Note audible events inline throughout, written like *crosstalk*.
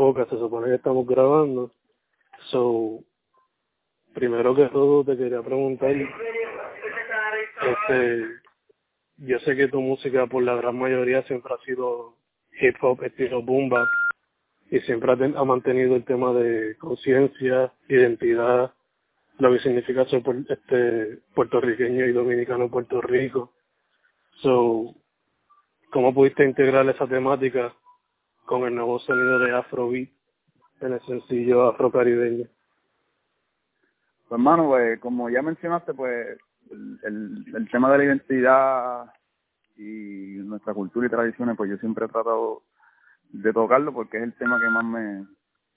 Ok, se supone que estamos grabando. So, primero que todo te quería preguntar, este, yo sé que tu música por la gran mayoría siempre ha sido hip hop estilo boom bap y siempre ha, ha mantenido el tema de conciencia, identidad, lo que significa ser este puertorriqueño y dominicano en Puerto Rico. So, ¿cómo pudiste integrar esa temática con el nuevo sonido de Afrobeat en el sencillo afrocaribeño? Pues hermano, pues como ya mencionaste, pues el, tema de la identidad y nuestra cultura y tradiciones, pues yo siempre he tratado de tocarlo porque es el tema que más me,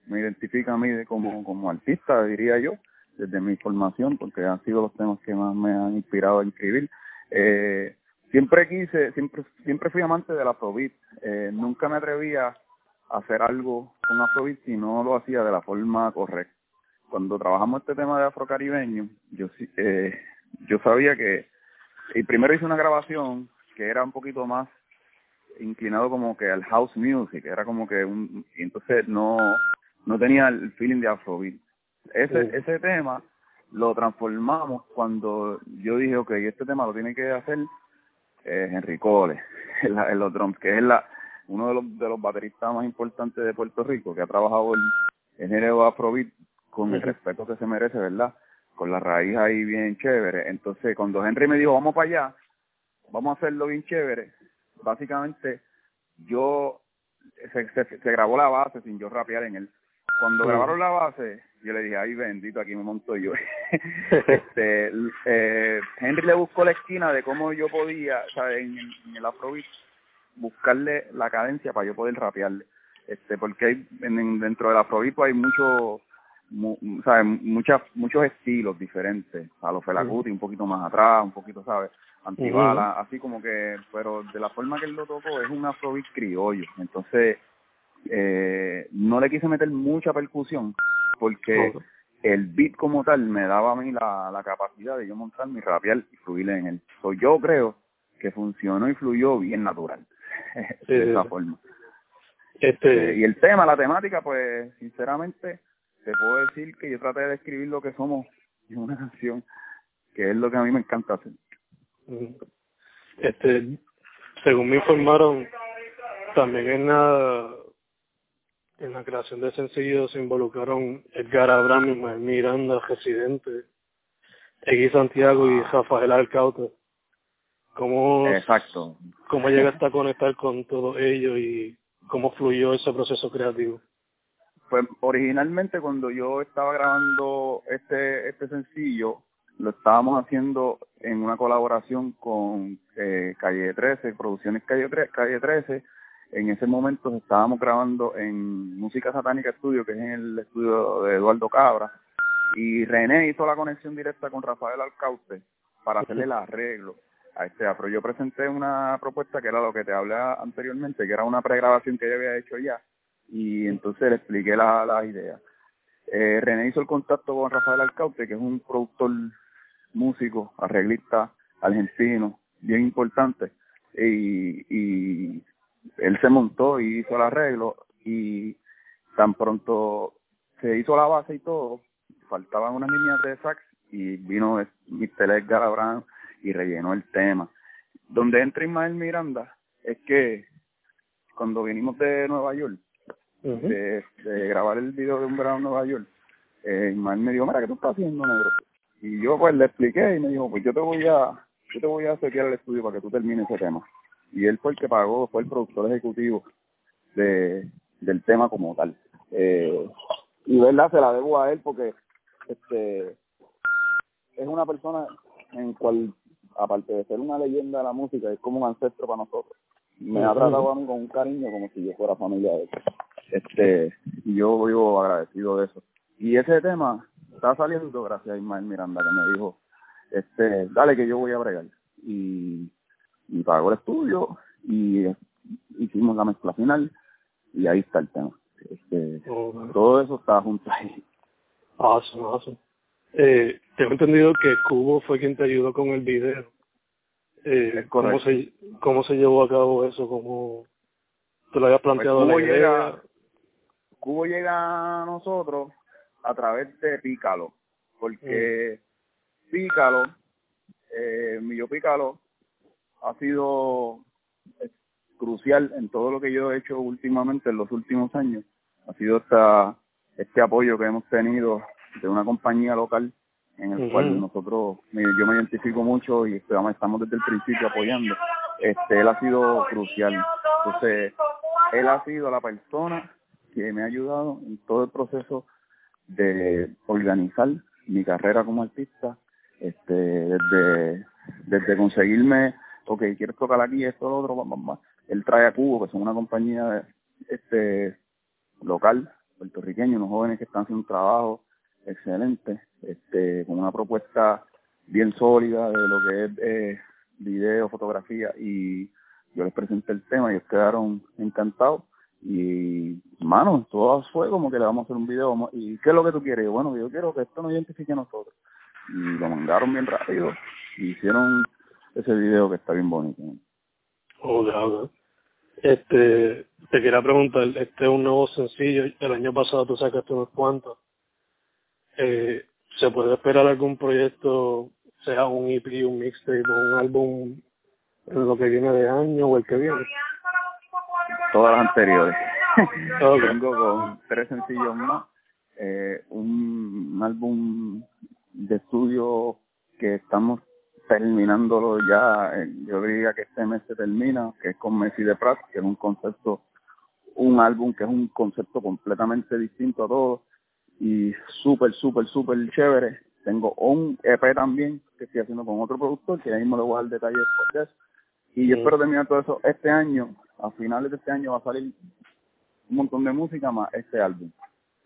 me identifica a mí como, como artista, diría yo, desde mi formación, porque han sido los temas que más me han inspirado a escribir. Eh, siempre quise, siempre, siempre fui amante del afrobeat. Eh, nunca me atrevía hacer algo con afrobeat si no lo hacía de la forma correcta. Cuando trabajamos este tema de afrocaribeño, yo eh, yo sabía que y primero hice una grabación que era un poquito más inclinado como que al house music, era como que un y entonces no no tenía el feeling de afrobeat. Ese ese tema lo transformamos cuando yo dije, ok, este tema lo tiene que hacer eh, Henry Cole *laughs* en, en, los drums, que es la uno de los de los bateristas más importantes de Puerto Rico, que ha trabajado el, el género afrobeat con el respeto que se merece, ¿verdad? Con la raíz ahí bien chévere. Entonces, cuando Henry me dijo, vamos para allá, vamos a hacerlo bien chévere, básicamente yo, se, se, se grabó la base sin yo rapear en él. Cuando grabaron la base, yo le dije, ay bendito, aquí me monto yo. *laughs* este, eh, Henry le buscó la esquina de cómo yo podía, o sea, en, en el afrobeat, buscarle la cadencia para yo poder rapearle. Este, porque hay, en, dentro del afrobeat pues, hay mucho, mu, ¿sabes? Muchas, muchos estilos diferentes. A los Felacuti, un poquito más atrás, un poquito, ¿sabes? Antibala, así como que, pero de la forma que él lo tocó es un afrobeat criollo. Entonces, eh, no le quise meter mucha percusión porque el beat como tal me daba a mí la, la capacidad de yo montar mi rapear y fluir en él. So, yo creo que funcionó y fluyó bien natural *laughs* sí, de esa sí. forma. Este, Eh, y el tema, la temática, pues sinceramente te puedo decir que yo traté de escribir lo que somos en una *laughs* canción, que es lo que a mí me encanta hacer. este, según me informaron, también en la en la creación de sencillos se involucraron Edgar Abraham, Ismael Miranda, Residente, X Santiago y Rafael Alcaute. ¿Cómo, Exacto. ¿Cómo llegaste a conectar con todo ello y cómo fluyó ese proceso creativo? Pues originalmente cuando yo estaba grabando este este sencillo, lo estábamos haciendo en una colaboración con eh, Calle 13, Producciones Calle, 13, Calle 13. En ese momento estábamos grabando en Música Satánica Studio, que es en el estudio de Eduardo Cabra, y René hizo la conexión directa con Rafael Alcaute para hacerle el arreglo este afro. Yo presenté una propuesta que era lo que te hablé anteriormente, que era una pregrabación que yo había hecho ya, y entonces le expliqué las la ideas. Eh, René hizo el contacto con Rafael Alcaute, que es un productor músico, arreglista argentino, bien importante, y, y él se montó y hizo el arreglo, y tan pronto se hizo la base y todo, faltaban unas líneas de sax, y vino Mr. Edgar Abraham y rellenó el tema. Donde entra Ismael Miranda es que cuando vinimos de Nueva York, uh -huh. de, de, grabar el video de un verano en Nueva York, eh, Ismael me dijo, mira, ¿qué tú estás haciendo, negro? Y yo pues le expliqué y me dijo, pues yo te voy a, yo te voy a setear el estudio para que tú termines ese tema. Y él fue el que pagó, fue el productor ejecutivo de, del tema como tal. Eh, y verdad, se la debo a él porque este es una persona en cual, aparte de ser una leyenda de la música, es como un ancestro para nosotros. Me ha tratado a mí con un cariño como si yo fuera familia de él. Este, y yo vivo agradecido de eso. Y ese tema está saliendo gracias a Ismael Miranda que me dijo, este, dale que yo voy a bregar. Y, y pagó el estudio y hicimos la mezcla final y ahí está el tema. Este, Todo eso está junto ahí. Awesome, awesome. Eh, tengo entendido que Cubo fue quien te ayudó con el video. Eh, ¿cómo, se, ¿Cómo se llevó a cabo eso? ¿Cómo te lo habías pues planteado Cubo Llega, Cubo llega a nosotros a través de Pícalo, porque mm. Pícalo, eh, Millo Pícalo, ha sido crucial en todo lo que yo he hecho últimamente en los últimos años. Ha sido esta, este apoyo que hemos tenido de una compañía local en el cual nosotros, yo me identifico mucho y estamos desde el principio apoyando. Este, él ha sido crucial. Entonces, él ha sido la persona que me ha ayudado en todo el proceso de organizar mi carrera como artista, este, desde, desde conseguirme, ok, quieres tocar aquí, esto, lo otro, vamos, él trae a Cubo, que son una compañía este local, puertorriqueño, unos jóvenes que están haciendo un trabajo excelente, este, con una propuesta bien sólida de lo que es eh, video, fotografía, y yo les presenté el tema y ellos quedaron encantados. Y, mano, todo fue como que le vamos a hacer un video. ¿Y qué es lo que tú quieres? bueno, yo quiero que esto nos identifique a nosotros. Y lo mandaron bien rápido y hicieron ese video que está bien bonito. Oh, este, te quería preguntar, este es un nuevo sencillo, el año pasado tú sacaste unos cuantos. Eh, ¿Se puede esperar algún proyecto, sea un EP, un mixtape o un álbum en lo que viene de año o el que viene? Todas las anteriores. *laughs* Vengo con tres sencillos más, eh, un álbum de estudio que estamos terminándolo ya, eh, yo diría que este mes se termina, que es con Messi de Prat, que es un concepto, un álbum que es un concepto completamente distinto a todo y súper, súper, súper chévere. Tengo un EP también que estoy haciendo con otro productor, que ahí mismo le voy a dar detalles por eso. Y yo espero terminar todo eso este año, a finales de este año va a salir un montón de música más este álbum,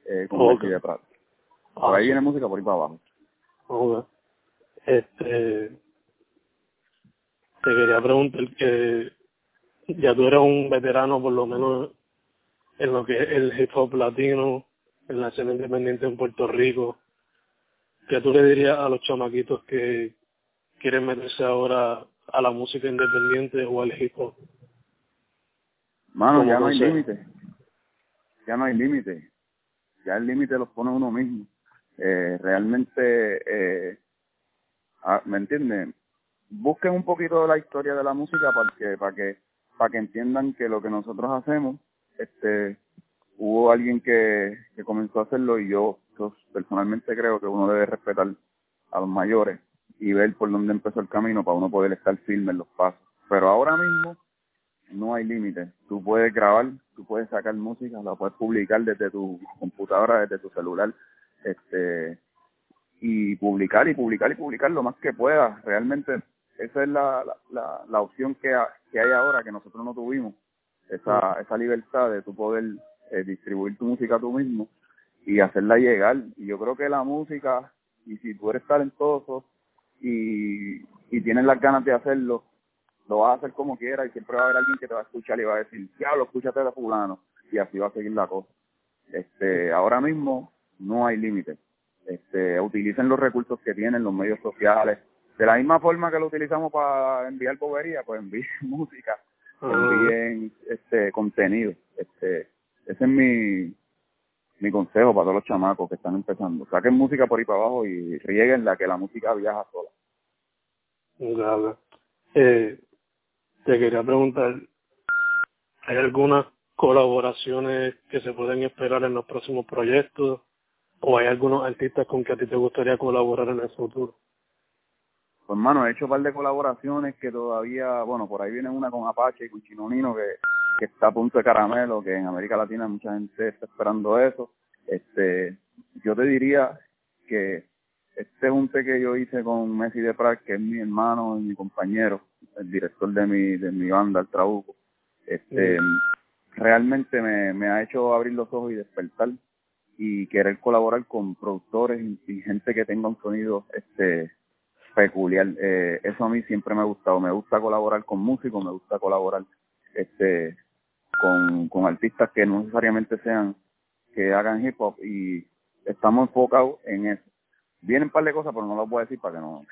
eh, con Messi de Prat. Por ahí ah, viene música por ahí para abajo. Este, te quería preguntar que ya tú eres un veterano por lo menos en lo que es el hip hop latino, en la escena independiente en Puerto Rico. ¿Qué tú le dirías a los chamaquitos que quieren meterse ahora a la música independiente o al hip hop? Mano, ya no hay límite. Ya no hay límite. Ya el límite lo pone uno mismo. Eh, realmente, eh, ah, ¿me entiendes? busquen un poquito de la historia de la música para que, para que, para que entiendan que lo que nosotros hacemos, este, hubo alguien que, que comenzó a hacerlo y yo, personalmente creo que uno debe respetar a los mayores y ver por dónde empezó el camino para uno poder estar firme en los pasos. Pero ahora mismo no hay límites. Tú puedes grabar, tú puedes sacar música, la puedes publicar desde tu computadora, desde tu celular, este y publicar y publicar y publicar lo más que puedas. Realmente esa es la, la, la, opción que, que hay ahora que nosotros no tuvimos, esa, esa libertad de tu poder eh, distribuir tu música tú mismo y hacerla llegar. Y yo creo que la música, y si tú eres talentoso y, y tienes las ganas de hacerlo, lo vas a hacer como quieras y siempre va a haber alguien que te va a escuchar y va a decir, ya lo escúchate de fulano y así va a seguir la cosa. Este, ahora mismo no hay límites. Este, utilicen los recursos que tienen los medios sociales, de la misma forma que lo utilizamos para enviar bobería, pues envíen *laughs* música, envíen este contenido. Este, ese es mi, mi consejo para todos los chamacos que están empezando. Saquen música por ahí para abajo y la que la música viaja sola. Claro. Eh, te quería preguntar, ¿hay algunas colaboraciones que se pueden esperar en los próximos proyectos? ¿O hay algunos artistas con que a ti te gustaría colaborar en el futuro? Pues, hermano, he hecho un par de colaboraciones que todavía, bueno, por ahí viene una con Apache y con Chinonino que, que está a punto de caramelo, que en América Latina mucha gente está esperando eso. Este, yo te diría que este junte que yo hice con Messi de Prague, que es mi hermano y mi compañero, el director de mi, de mi banda, el Trabuco, este, realmente me, me ha hecho abrir los ojos y despertar y querer colaborar con productores y, gente que tenga un sonido este peculiar. Eh, eso a mí siempre me ha gustado. Me gusta colaborar con músicos, me gusta colaborar este con, con artistas que no necesariamente sean que hagan hip hop y estamos enfocados en eso. Vienen un par de cosas, pero no las voy a decir para que no.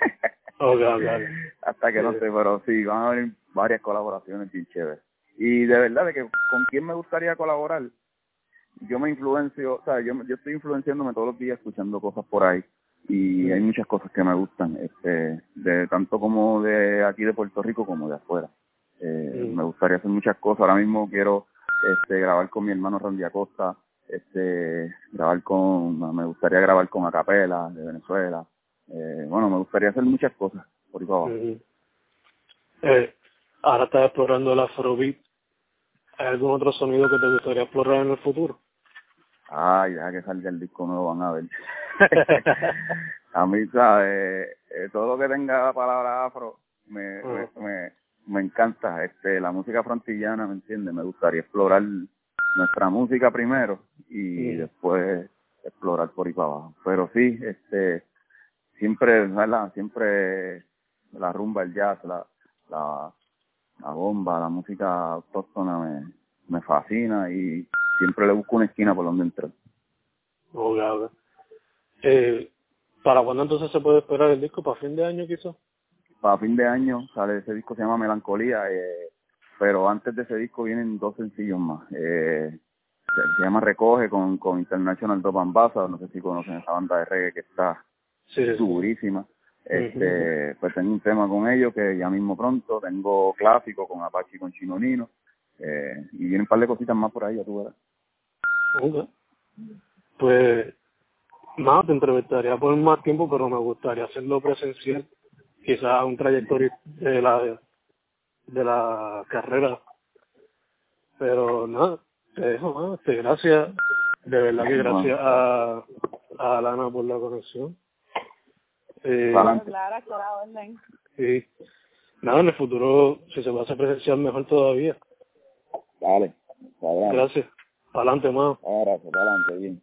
*laughs* *laughs* Hasta que no sé, pero sí, van a haber varias colaboraciones bien chéveres. Y de verdad, de que con quién me gustaría colaborar, yo me influencio, o sea, yo, yo estoy influenciándome todos los días escuchando cosas por ahí y hay muchas cosas que me gustan, este, de tanto como de aquí de Puerto Rico como de afuera. Eh, Me gustaría hacer muchas cosas. Ahora mismo quiero este, grabar con mi hermano Randy Acosta, este, grabar con, me gustaría grabar con Acapela de Venezuela. Eh, bueno, me gustaría hacer muchas cosas por ahí eh, ahora estás explorando el afrobeat. ¿Hay algún otro sonido que te gustaría explorar en el futuro? Ay, ya que salga el disco nuevo, van a ver. *laughs* *laughs* a mí, ¿sabes? Eh, todo lo que tenga la palabra afro me, me, me, encanta. este La música frontillana, ¿me entiendes? Me gustaría explorar nuestra música primero y después explorar por ahí para abajo. Pero sí, este siempre, ¿verdad? Siempre la rumba, el jazz, la, la, la bomba, la música autóctona me, me fascina y siempre le busco una esquina por donde entrar. Oh, eh, ¿Para cuándo entonces se puede esperar el disco? ¿Para fin de año quizás? Para fin de año sale ese disco, se llama Melancolía, eh, pero antes de ese disco vienen dos sencillos más. Eh, se, llama Recoge con, con International Top Ambassador, no sé si conocen esa banda de reggae que está sí, durísima. Este, pues tengo un tema con ellos que ya mismo pronto, tengo clásico con Apache y con Chinonino, eh, y vienen un par de cositas más por ahí, ya tú verás. Pues nada, te entrevistaría por más tiempo, pero me gustaría hacerlo presencial, quizás un trayectoria de la de la carrera. Pero nada, te dejo, este, gracias, de verdad que gracias a, a Alana por la conexión. Eh, Sí. Nada, en el futuro, si se va a hacer presencial, mejor todavía. Dale. Gracias. Adelante, más. Gracias, adelante, bien.